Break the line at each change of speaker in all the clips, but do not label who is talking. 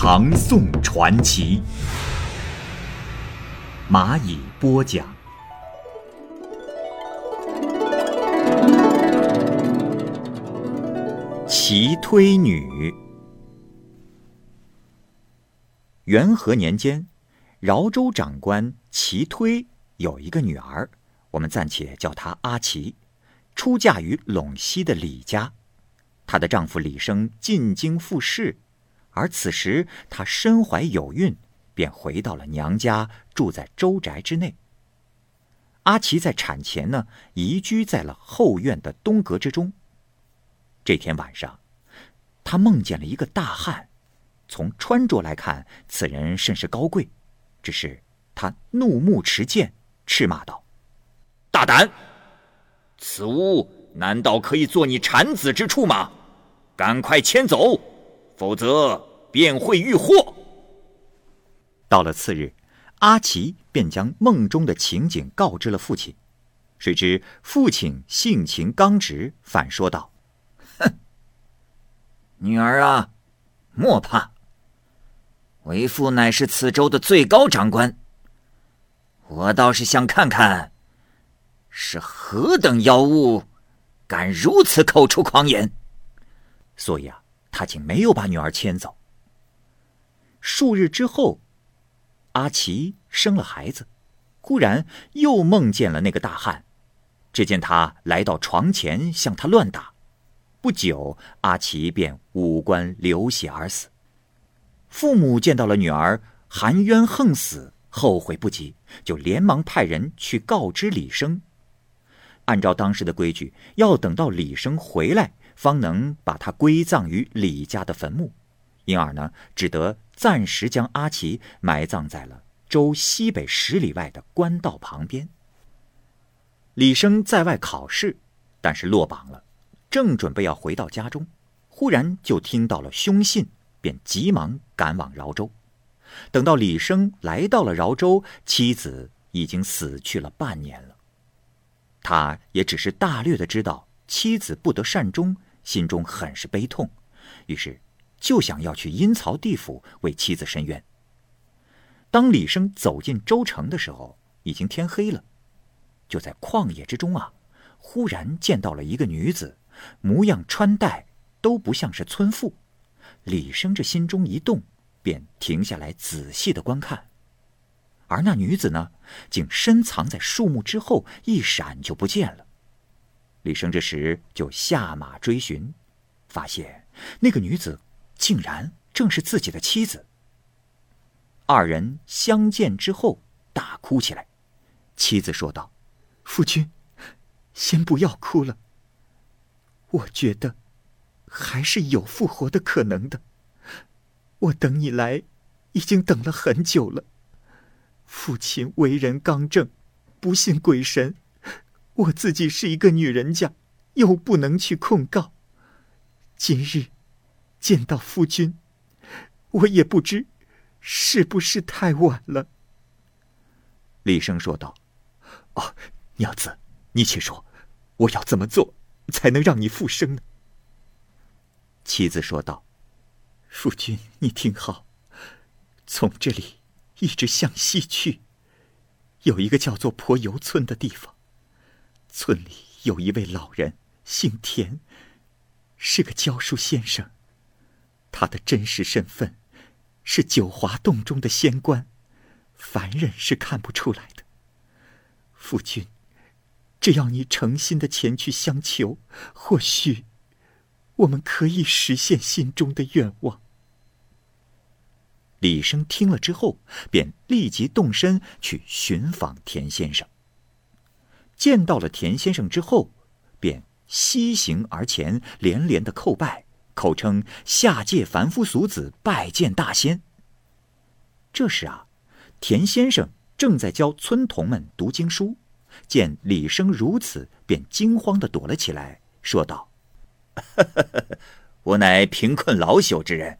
唐宋传奇》，蚂蚁播讲。齐推女。元和年间，饶州长官齐推有一个女儿，我们暂且叫她阿齐。出嫁于陇西的李家，她的丈夫李生进京复试，而此时她身怀有孕，便回到了娘家，住在周宅之内。阿奇在产前呢，移居在了后院的东阁之中。这天晚上，他梦见了一个大汉，从穿着来看，此人甚是高贵，只是他怒目持剑，斥骂道：“大胆！”此屋难道可以做你产子之处吗？赶快迁走，否则便会遇祸。到了次日，阿奇便将梦中的情景告知了父亲。谁知父亲性情刚直，反说道：“哼，女儿啊，莫怕。为父乃是此州的最高长官，我倒是想看看。”是何等妖物，敢如此口出狂言？所以啊，他竟没有把女儿牵走。数日之后，阿奇生了孩子，忽然又梦见了那个大汉。只见他来到床前，向他乱打。不久，阿奇便五官流血而死。父母见到了女儿含冤横死，后悔不及，就连忙派人去告知李生。按照当时的规矩，要等到李生回来，方能把他归葬于李家的坟墓，因而呢，只得暂时将阿奇埋葬在了州西北十里外的官道旁边。李生在外考试，但是落榜了，正准备要回到家中，忽然就听到了凶信，便急忙赶往饶州。等到李生来到了饶州，妻子已经死去了半年了。他也只是大略的知道妻子不得善终，心中很是悲痛，于是就想要去阴曹地府为妻子申冤。当李生走进州城的时候，已经天黑了。就在旷野之中啊，忽然见到了一个女子，模样穿戴都不像是村妇。李生这心中一动，便停下来仔细的观看。而那女子呢，竟深藏在树木之后，一闪就不见了。李生这时就下马追寻，发现那个女子竟然正是自己的妻子。二人相见之后，大哭起来。妻子说道：“夫君，先不要哭了。我觉得还是有复活的可能的。我等你来，已经等了很久了。”父亲为人刚正，不信鬼神。我自己是一个女人家，又不能去控告。今日见到夫君，我也不知是不是太晚了。李生说道：“哦，娘子，你且说，我要怎么做才能让你复生呢？”妻子说道：“夫君，你听好，从这里。”一直向西去，有一个叫做坡油村的地方。村里有一位老人，姓田，是个教书先生。他的真实身份是九华洞中的仙官，凡人是看不出来的。夫君，只要你诚心的前去相求，或许我们可以实现心中的愿望。李生听了之后，便立即动身去寻访田先生。见到了田先生之后，便西行而前，连连的叩拜，口称下界凡夫俗子拜见大仙。这时啊，田先生正在教村童们读经书，见李生如此，便惊慌的躲了起来，说道：“
我乃贫困老朽之人，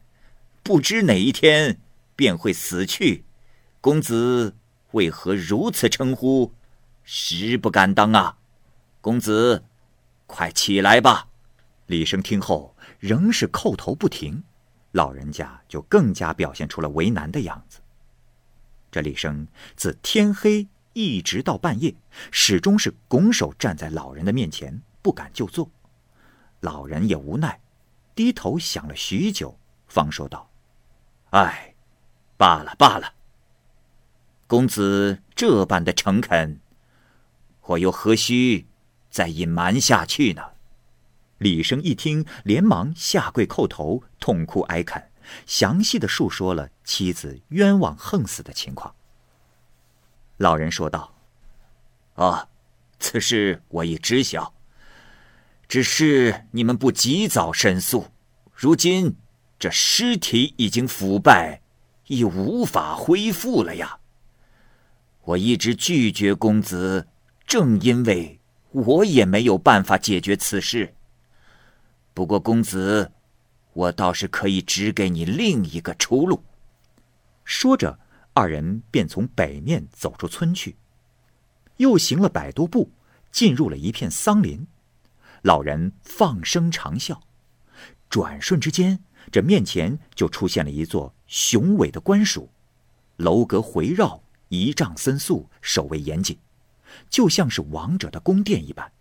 不知哪一天便会死去。公子为何如此称呼？实不敢当啊！公子，快起来吧。”
李生听后仍是叩头不停，老人家就更加表现出了为难的样子。这李生自天黑一直到半夜，始终是拱手站在老人的面前，不敢就坐。老人也无奈，低头想了许久，方说道：“
唉，罢了罢了。公子这般的诚恳，我又何须再隐瞒下去呢？”
李生一听，连忙下跪叩头，痛哭哀恳，详细的述说了妻子冤枉横死的情况。老人说道：“
啊，此事我已知晓，只是你们不及早申诉，如今这尸体已经腐败，已无法恢复了呀。我一直拒绝公子，正因为我也没有办法解决此事。”不过，公子，我倒是可以指给你另一个出路。
说着，二人便从北面走出村去，又行了百多步，进入了一片桑林。老人放声长啸，转瞬之间，这面前就出现了一座雄伟的官署，楼阁回绕，仪仗森肃，守卫严谨，就像是王者的宫殿一般。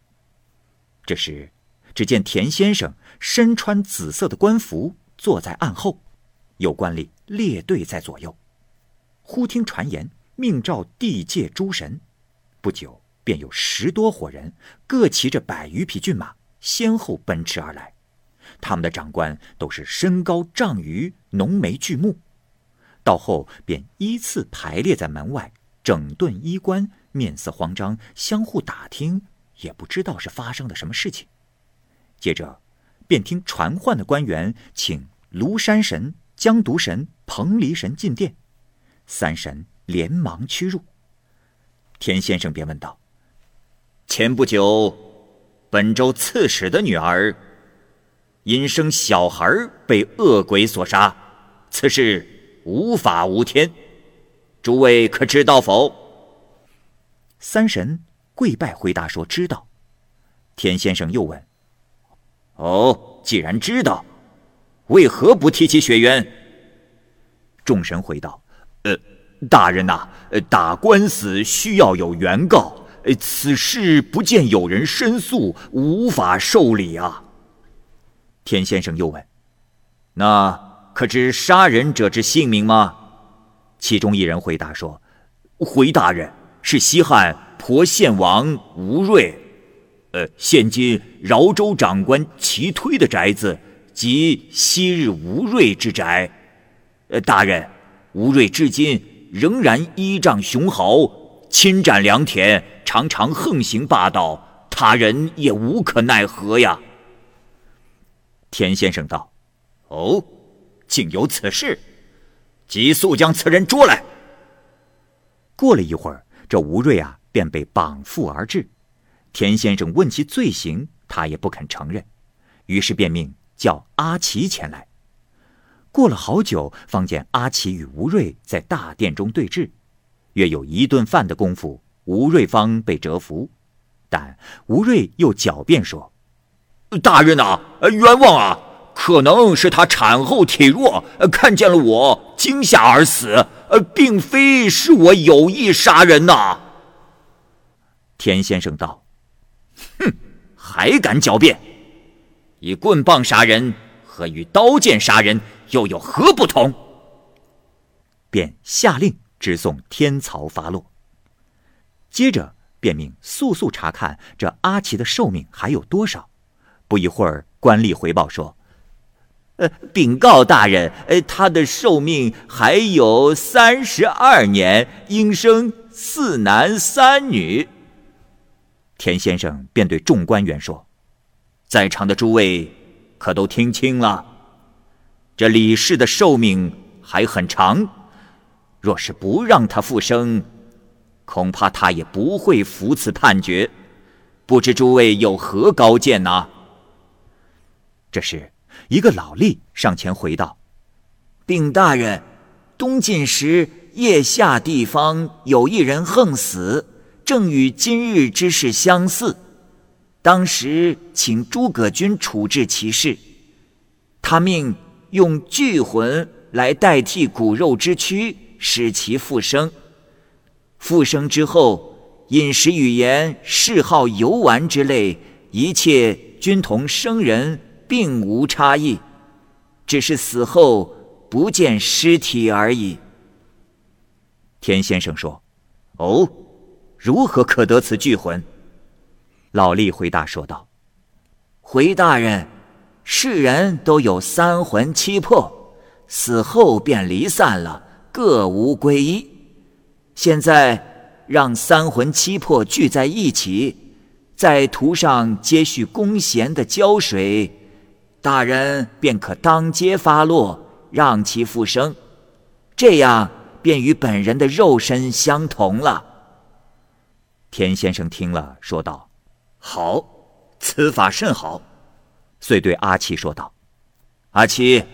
这时。只见田先生身穿紫色的官服，坐在案后，有官吏列队在左右。忽听传言，命召地界诸神，不久便有十多伙人，各骑着百余匹骏马，先后奔驰而来。他们的长官都是身高丈余、浓眉巨目，到后便依次排列在门外，整顿衣冠，面色慌张，相互打听，也不知道是发生了什么事情。接着，便听传唤的官员请庐山神、江毒神、彭黎神进殿，三神连忙驱入。田先生便问道：“
前不久，本州刺史的女儿因生小孩被恶鬼所杀，此事无法无天，诸位可知道否？”
三神跪拜回答说：“知道。”田先生又问。
哦，既然知道，为何不提起血缘？
众神回道：“
呃，大人呐，打官司需要有原告，此事不见有人申诉，无法受理啊。”
田先生又问：“
那可知杀人者之姓名吗？”
其中一人回答说：“
回大人，是西汉婆县王吴瑞。”呃，现今饶州长官齐推的宅子，即昔日吴瑞之宅。呃，大人，吴瑞至今仍然依仗雄豪，侵占良田，常常横行霸道，他人也无可奈何呀。
田先生道：“
哦，竟有此事，急速将此人捉来。”
过了一会儿，这吴瑞啊，便被绑缚而至。田先生问其罪行，他也不肯承认，于是便命叫阿奇前来。过了好久，方见阿奇与吴瑞在大殿中对峙，约有一顿饭的功夫，吴瑞方被折服。但吴瑞又狡辩说：“
大人呐，冤枉啊！可能是他产后体弱，看见了我惊吓而死，呃，并非是我有意杀人呐。”
田先生道。
哼，还敢狡辩？以棍棒杀人和与刀剑杀人又有何不同？
便下令直送天曹发落。接着便命速速查看这阿奇的寿命还有多少。不一会儿，官吏回报说：“
呃，禀告大人，呃，他的寿命还有三十二年，应生四男三女。”
田先生便对众官员说：“
在场的诸位，可都听清了？这李氏的寿命还很长，若是不让他复生，恐怕他也不会服此判决。不知诸位有何高见呐？
这时，一个老吏上前回道：“
禀大人，东晋时腋下地方有一人横死，正与今日之事相似。当时请诸葛均处置其事，他命用聚魂来代替骨肉之躯，使其复生。复生之后。”饮食、语言、嗜好、游玩之类，一切均同生人，并无差异，只是死后不见尸体而已。
田先生说：“
哦，如何可得此聚魂？”
老吏回答说道：“
回大人，世人都有三魂七魄，死后便离散了，各无归依。现在。”让三魂七魄聚在一起，再涂上接续弓弦的胶水，大人便可当街发落，让其复生，这样便与本人的肉身相同了。
田先生听了，说道：“
好，此法甚好。”
遂对阿七说道：“
阿七，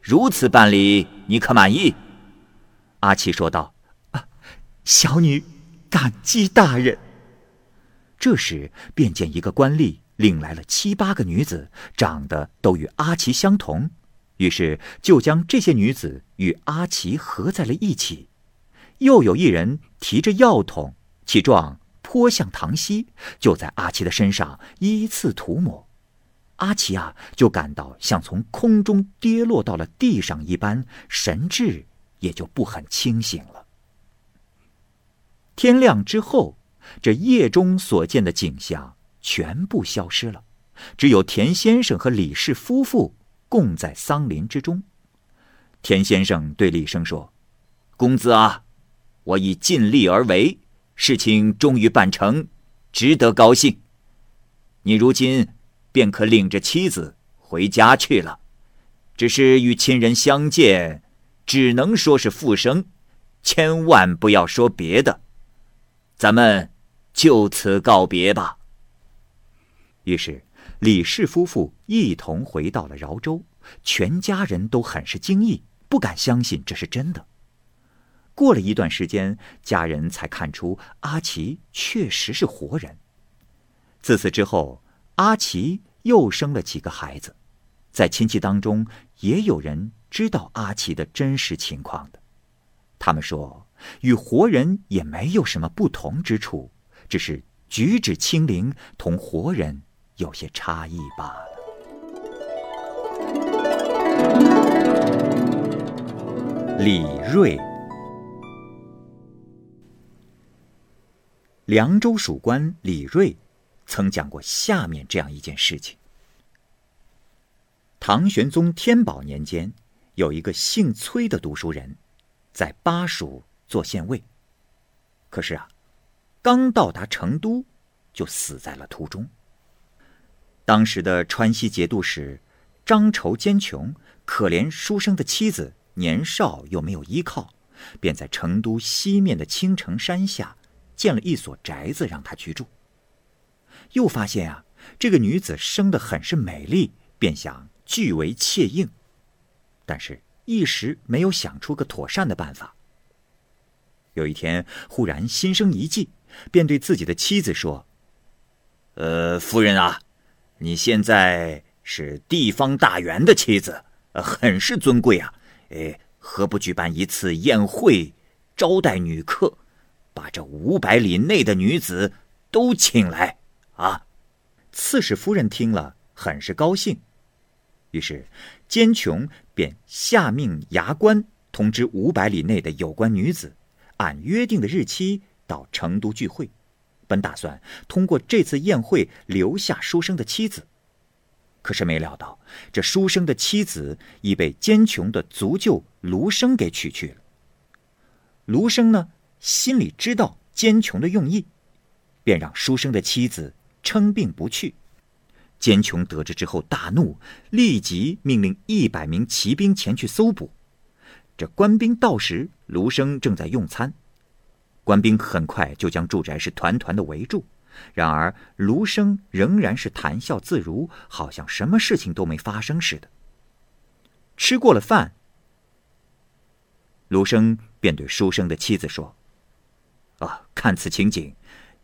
如此办理，你可满意？”
阿七说道：“啊，小女。”感激大人。这时，便见一个官吏领来了七八个女子，长得都与阿奇相同，于是就将这些女子与阿奇合在了一起。又有一人提着药桶，其状颇像唐熙，就在阿奇的身上依次涂抹。阿奇啊，就感到像从空中跌落到了地上一般，神志也就不很清醒了。天亮之后，这夜中所见的景象全部消失了，只有田先生和李氏夫妇共在桑林之中。田先生对李生说：“
公子啊，我已尽力而为，事情终于办成，值得高兴。你如今便可领着妻子回家去了。只是与亲人相见，只能说是复生，千万不要说别的。”咱们就此告别吧。
于是李氏夫妇一同回到了饶州，全家人都很是惊异，不敢相信这是真的。过了一段时间，家人才看出阿奇确实是活人。自此之后，阿奇又生了几个孩子，在亲戚当中也有人知道阿奇的真实情况的，他们说。与活人也没有什么不同之处，只是举止轻灵，同活人有些差异罢了。李瑞，凉州属官李瑞，曾讲过下面这样一件事情：唐玄宗天宝年间，有一个姓崔的读书人，在巴蜀。做县尉。可是啊，刚到达成都，就死在了途中。当时的川西节度使张筹坚穷，可怜书生的妻子年少又没有依靠，便在成都西面的青城山下建了一所宅子让他居住。又发现啊，这个女子生得很是美丽，便想据为妾应，但是一时没有想出个妥善的办法。有一天，忽然心生一计，便对自己的妻子说：“
呃，夫人啊，你现在是地方大员的妻子，很是尊贵啊。哎，何不举办一次宴会，招待女客，把这五百里内的女子都请来啊？”
刺史夫人听了，很是高兴。于是，坚琼便下命衙官通知五百里内的有关女子。按约定的日期到成都聚会，本打算通过这次宴会留下书生的妻子。可是没料到，这书生的妻子已被坚穷的族舅卢生给娶去了。卢生呢，心里知道坚穷的用意，便让书生的妻子称病不去。坚穷得知之后大怒，立即命令一百名骑兵前去搜捕。这官兵到时，卢生正在用餐。官兵很快就将住宅是团团的围住，然而卢生仍然是谈笑自如，好像什么事情都没发生似的。吃过了饭，卢生便对书生的妻子说：“啊，看此情景，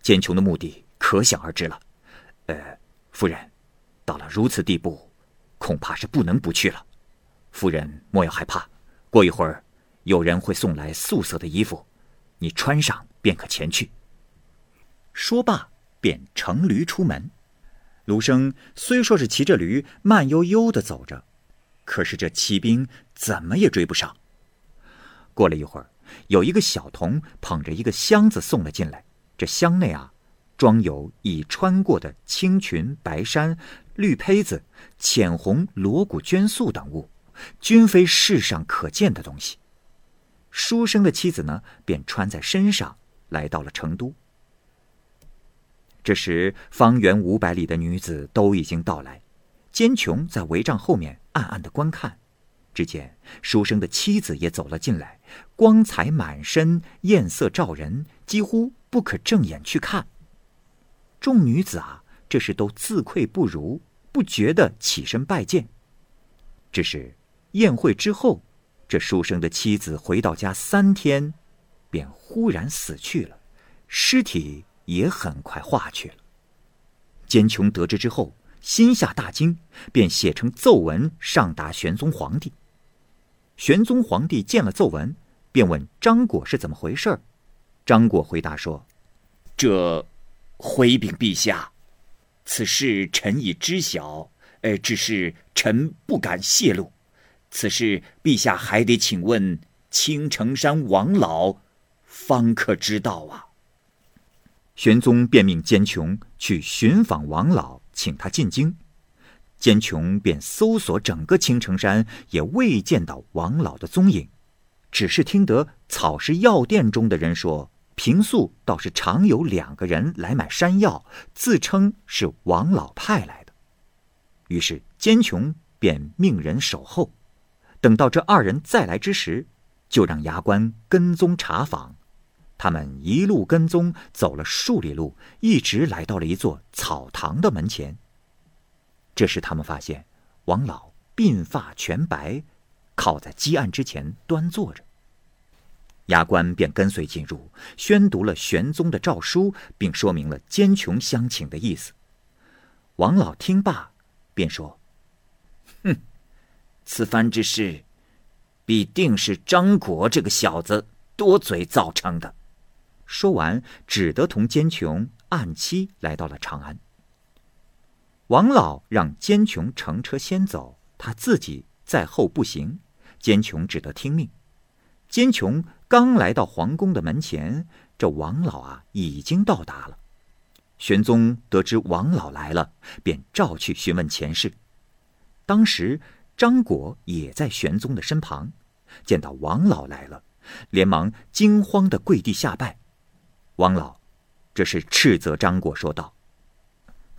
奸琼的目的可想而知了。呃，夫人，到了如此地步，恐怕是不能不去了。夫人莫要害怕，过一会儿有人会送来素色的衣服。”你穿上便可前去。说罢，便乘驴出门。卢生虽说是骑着驴慢悠悠的走着，可是这骑兵怎么也追不上。过了一会儿，有一个小童捧着一个箱子送了进来。这箱内啊，装有已穿过的青裙、白衫、绿胚子、浅红锣鼓绢素等物，均非世上可见的东西。书生的妻子呢，便穿在身上，来到了成都。这时，方圆五百里的女子都已经到来，坚琼在帷帐后面暗暗的观看。只见书生的妻子也走了进来，光彩满身，艳色照人，几乎不可正眼去看。众女子啊，这时都自愧不如，不觉得起身拜见。只是宴会之后。这书生的妻子回到家三天，便忽然死去了，尸体也很快化去了。坚琼得知之后，心下大惊，便写成奏文上达玄宗皇帝。玄宗皇帝见了奏文，便问张果是怎么回事张果回答说：“
这回禀陛下，此事臣已知晓，呃，只是臣不敢泄露。”此事，陛下还得请问青城山王老，方可知道啊。
玄宗便命监琼去寻访王老，请他进京。监琼便搜索整个青城山，也未见到王老的踪影，只是听得草石药店中的人说，平素倒是常有两个人来买山药，自称是王老派来的。于是监琼便命人守候。等到这二人再来之时，就让牙关跟踪查访。他们一路跟踪，走了数里路，一直来到了一座草堂的门前。这时，他们发现王老鬓发全白，靠在积案之前端坐着。牙关便跟随进入，宣读了玄宗的诏书，并说明了奸穷乡请的意思。王老听罢，便说：“
哼。”此番之事，必定是张果这个小子多嘴造成的。
说完，只得同坚琼按期来到了长安。王老让坚琼乘车先走，他自己在后步行。坚琼只得听命。坚琼刚来到皇宫的门前，这王老啊已经到达了。玄宗得知王老来了，便召去询问前事。当时。张果也在玄宗的身旁，见到王老来了，连忙惊慌的跪地下拜。王老这是斥责张果说道：“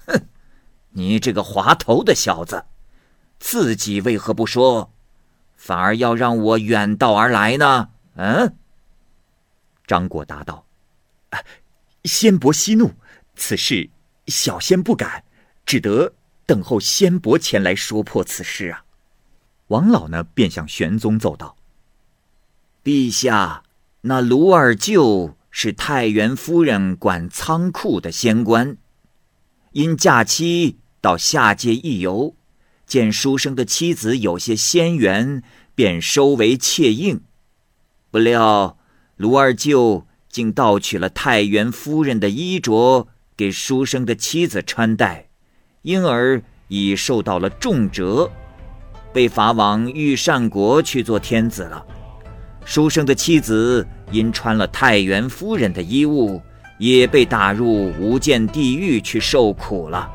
哼，你这个滑头的小子，自己为何不说，反而要让我远道而来呢？”嗯。
张果答道：“仙伯息怒，此事小仙不敢，只得等候仙伯前来说破此事啊。”王老呢，便向玄宗奏道：“
陛下，那卢二舅是太原夫人管仓库的仙官，因假期到下界一游，见书生的妻子有些仙缘，便收为妾应。不料卢二舅竟盗取了太原夫人的衣着，给书生的妻子穿戴，因而已受到了重折。”被法往御善国去做天子了，书生的妻子因穿了太原夫人的衣物，也被打入无间地狱去受苦了。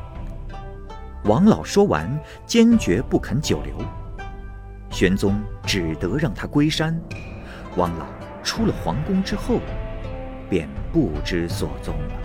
王老说完，坚决不肯久留，玄宗只得让他归山。王老出了皇宫之后，便不知所踪了。